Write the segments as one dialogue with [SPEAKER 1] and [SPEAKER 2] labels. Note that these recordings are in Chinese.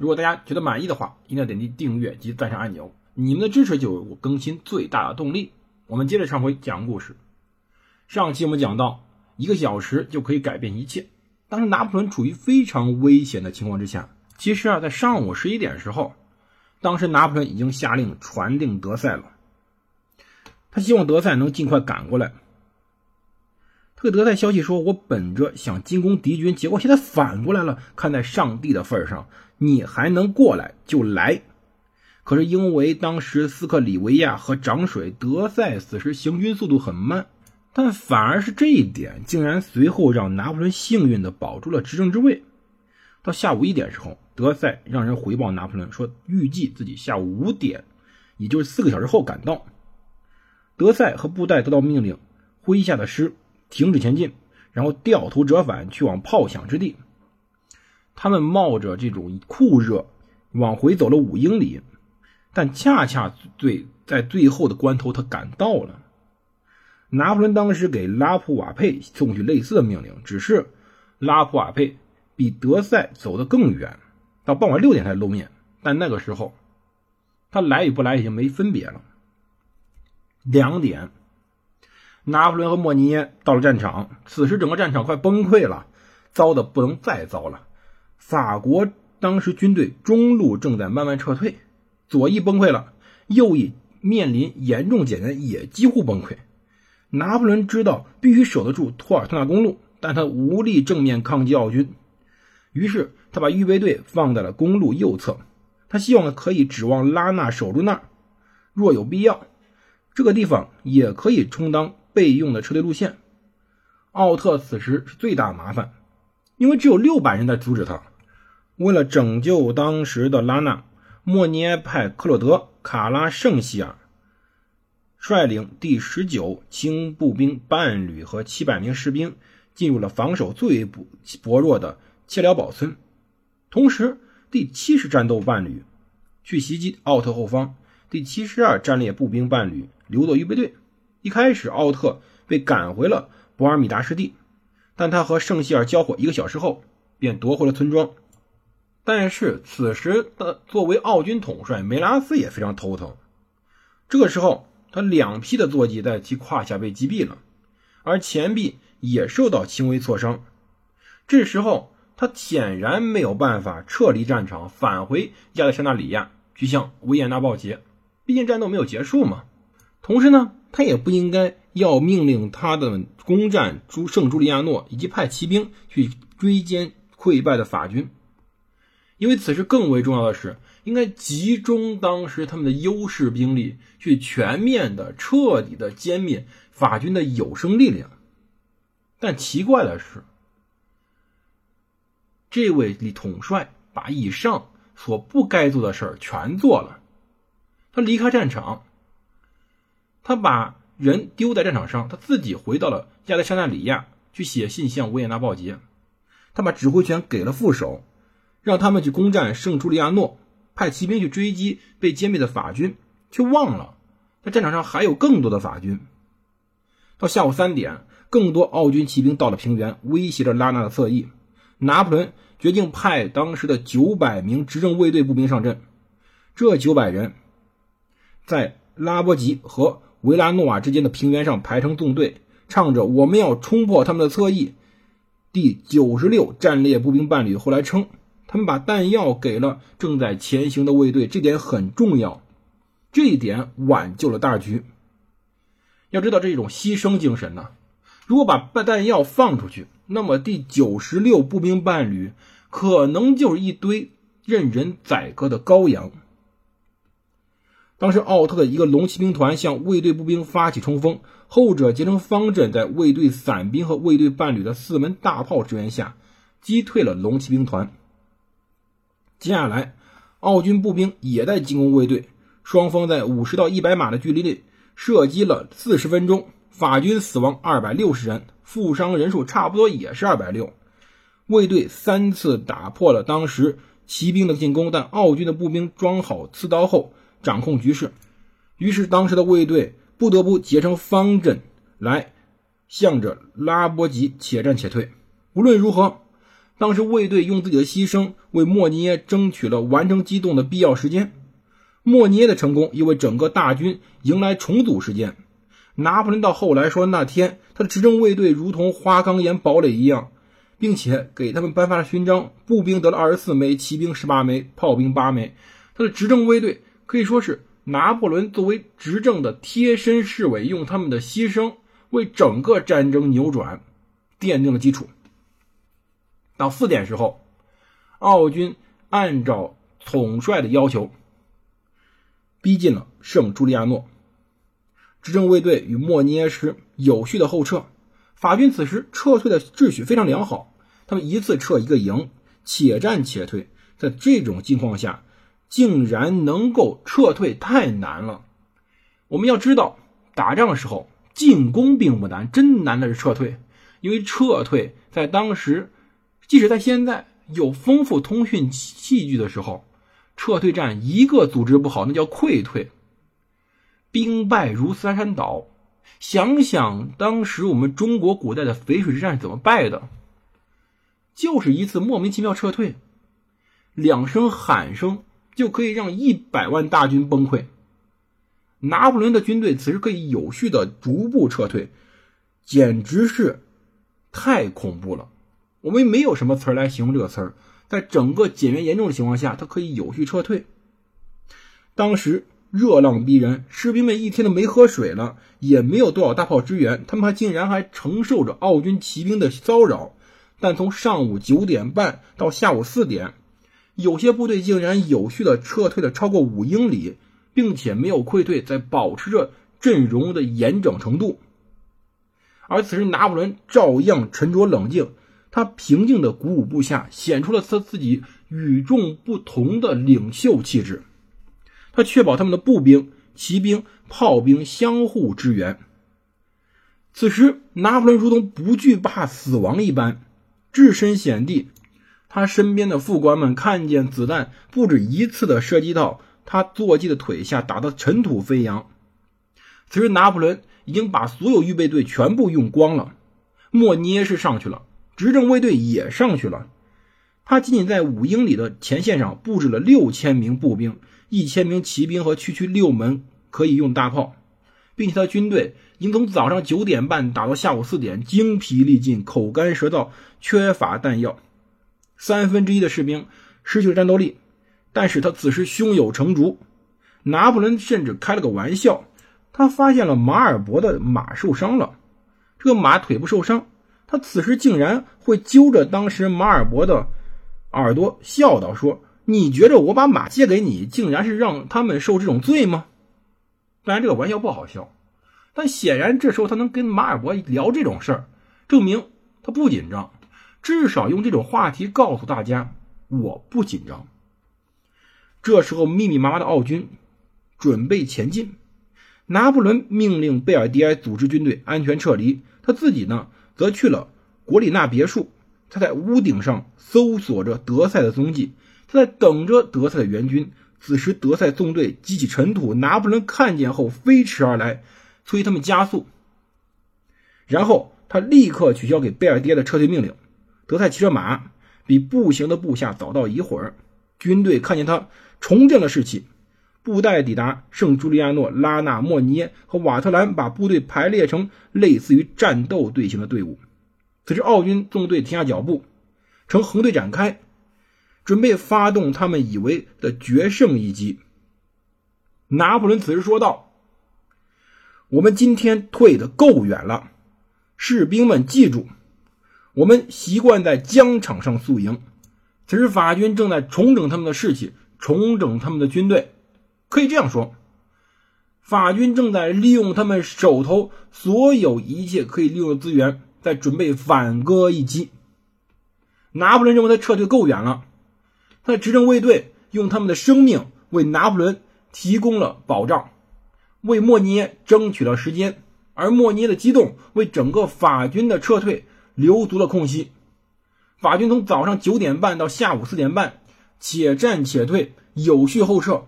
[SPEAKER 1] 如果大家觉得满意的话，一定要点击订阅及赞赏按钮，你们的支持就是我更新最大的动力。我们接着上回讲故事。上期我们讲到，一个小时就可以改变一切。当时拿破仑处于非常危险的情况之下。其实啊，在上午十一点时候，当时拿破仑已经下令传令德赛了。他希望德赛能尽快赶过来。这个德赛消息说：“我本着想进攻敌军，结果现在反过来了。看在上帝的份上，你还能过来就来。”可是因为当时斯克里维亚和涨水，德赛此时行军速度很慢。但反而是这一点，竟然随后让拿破仑幸运地保住了执政之位。到下午一点时候，德赛让人回报拿破仑说，预计自己下午五点，也就是四个小时后赶到。德赛和布袋得到命令，麾下的师停止前进，然后掉头折返去往炮响之地。他们冒着这种酷热往回走了五英里，但恰恰最在最后的关头，他赶到了。拿破仑当时给拉普瓦佩送去类似的命令，只是拉普瓦佩比德赛走得更远，到傍晚六点才露面。但那个时候，他来与不来已经没分别了。两点，拿破仑和莫尼耶到了战场，此时整个战场快崩溃了，糟的不能再糟了。法国当时军队中路正在慢慢撤退，左翼崩溃了，右翼面临严重减员，也几乎崩溃。拿破仑知道必须守得住托尔特纳公路，但他无力正面抗击奥军，于是他把预备队放在了公路右侧。他希望可以指望拉纳守住那儿，若有必要，这个地方也可以充当备用的撤退路线。奥特此时是最大麻烦，因为只有六百人在阻止他。为了拯救当时的拉纳，莫尼埃派克洛德·卡拉圣希尔。率领第十九轻步兵半旅和七百名士兵进入了防守最薄薄弱的切辽堡村，同时第七十战斗半旅去袭击奥特后方，第七十二战列步兵半旅留作预备队。一开始，奥特被赶回了博尔米达湿地，但他和圣希尔交火一个小时后便夺回了村庄。但是此时的作为奥军统帅梅拉斯也非常头疼，这个时候。他两匹的坐骑在其胯下被击毙了，而前臂也受到轻微挫伤。这时候，他显然没有办法撤离战场，返回亚历山大里亚去向维也纳报捷。毕竟战斗没有结束嘛。同时呢，他也不应该要命令他的攻占朱圣朱利亚诺，以及派骑兵去追歼溃败的法军，因为此时更为重要的是。应该集中当时他们的优势兵力，去全面的、彻底的歼灭法军的有生力量。但奇怪的是，这位统帅把以上所不该做的事儿全做了。他离开战场，他把人丢在战场上，他自己回到了亚历山大里亚去写信向维也纳报捷。他把指挥权给了副手，让他们去攻占圣朱利亚诺。派骑兵去追击被歼灭的法军，却忘了在战场上还有更多的法军。到下午三点，更多奥军骑兵到了平原，威胁着拉纳的侧翼。拿破仑决定派当时的九百名执政卫队步兵上阵。这九百人在拉波吉和维拉诺瓦之间的平原上排成纵队，唱着“我们要冲破他们的侧翼”。第九十六战列步兵伴侣后来称。他们把弹药给了正在前行的卫队，这点很重要，这一点挽救了大局。要知道这种牺牲精神呢，如果把弹药放出去，那么第九十六步兵伴侣可能就是一堆任人宰割的羔羊。当时奥特的一个龙骑兵团向卫队步兵发起冲锋，后者结成方阵，在卫队伞兵和卫队伴侣的四门大炮支援下，击退了龙骑兵团。接下来，
[SPEAKER 2] 奥军步兵也在进攻卫队。双方在五十到一百码的距离内射击了四十分钟，法军死亡二百六十人，负伤人数差不多也是二百六。卫队三次打破了当时骑兵的进攻，但奥军的步兵装好刺刀后掌控局势，于是当时的卫队不得不结成方阵来向着拉波吉且战且退。无论如何，当时卫队用自己的牺牲为莫尼耶争取了完成机动的必要时间。莫尼耶的成功，又为整个大军迎来重组时间。拿破仑到后来说，那天他的执政卫队如同花岗岩堡垒一样，并且给他们颁发了勋章，步兵得了二十四枚，骑兵十八枚，炮兵八枚。他的执政卫队可以说是拿破仑作为执政的贴身侍卫，用他们的牺牲为整个战争扭转奠定了基础。到四点时候，奥军按照统帅的要求。逼近了圣朱利亚诺，执政卫队与莫尼耶师有序的后撤。法军此时撤退的秩序非常良好，他们一次撤一个营，且战且退。在这种情况下，竟然能够撤退，太难了。我们要知道，打仗的时候进攻并不难，真难的是撤退。因为撤退在当时，即使在现在有丰富通讯器具的时候。撤退战一个组织不好，那叫溃退。兵败如山山倒。想想当时我们中国古代的淝水之战是怎么败的？就是一次莫名其妙撤退，两声喊声就可以让一百万大军崩溃。拿破仑的军队此时可以有序的逐步撤退，简直是太恐怖了。我们没有什么词儿来形容这个词儿。在整个减员严重的情况下，他可以有序撤退。当时热浪逼人，士兵们一天都没喝水了，也没有多少大炮支援，他们还竟然还承受着奥军骑兵的骚扰。但从上午九点半到下午四点，有些部队竟然有序的撤退了超过五英里，并且没有溃退，在保持着阵容的严整程度。而此时拿破仑照样沉着冷静。他平静的鼓舞部下，显出了他自己与众不同的领袖气质。他确保他们的步兵、骑兵、炮兵相互支援。此时，拿破仑如同不惧怕死亡一般，置身险地。他身边的副官们看见子弹不止一次的射击到他坐骑的腿下，打得尘土飞扬。此时，拿破仑已经把所有预备队全部用光了。莫尼耶是上去了。执政卫队也上去了，他仅仅在五英里的前线上布置了六千名步兵、一千名骑兵和区区六门可以用大炮，并且他的军队已经从早上九点半打到下午四点，精疲力尽、口干舌燥、缺乏弹药，三分之一的士兵失去了战斗力。但是他此时胸有成竹，拿破仑甚至开了个玩笑，他发现了马尔伯的马受伤了，这个马腿部受伤。他此时竟然会揪着当时马尔伯的耳朵笑道：“说你觉着我把马借给你，竟然是让他们受这种罪吗？”当然，这个玩笑不好笑，但显然这时候他能跟马尔伯聊这种事儿，证明他不紧张，至少用这种话题告诉大家我不紧张。这时候，密密麻麻的奥军准备前进，拿破仑命令贝尔迪埃组织军队安全撤离，他自己呢？则去了国里纳别墅，他在屋顶上搜索着德塞的踪迹，他在等着德塞的援军。此时，德塞纵队激起尘土，拿破仑看见后飞驰而来，催他们加速。然后他立刻取消给贝尔爹的撤退命令。德泰骑着马，比步行的部下早到一会儿。军队看见他重振了士气。布袋抵达圣朱利亚诺，拉纳莫尼耶和瓦特兰把部队排列成类似于战斗队形的队伍。此时，奥军纵队停下脚步，呈横队展开，准备发动他们以为的决胜一击。拿破仑此时说道：“我们今天退得够远了，士兵们记住，我们习惯在疆场上宿营。此时，法军正在重整他们的士气，重整他们的军队。”可以这样说，法军正在利用他们手头所有一切可以利用的资源，在准备反戈一击。拿破仑认为他撤退够远了，他的执政卫队用他们的生命为拿破仑提供了保障，为莫尼耶争取了时间，而莫尼耶的机动为整个法军的撤退留足了空隙。法军从早上九点半到下午四点半，且战且退，有序后撤，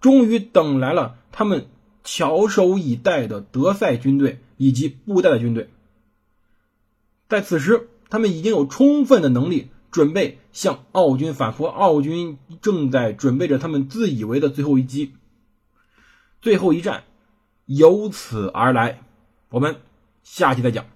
[SPEAKER 2] 终于等来了他们翘首以待的德塞军队以及布袋的军队。在此时，他们已经有充分的能力准备向奥军反扑。奥军正在准备着他们自以为的最后一击。最后一战由此而来。我们下期再讲。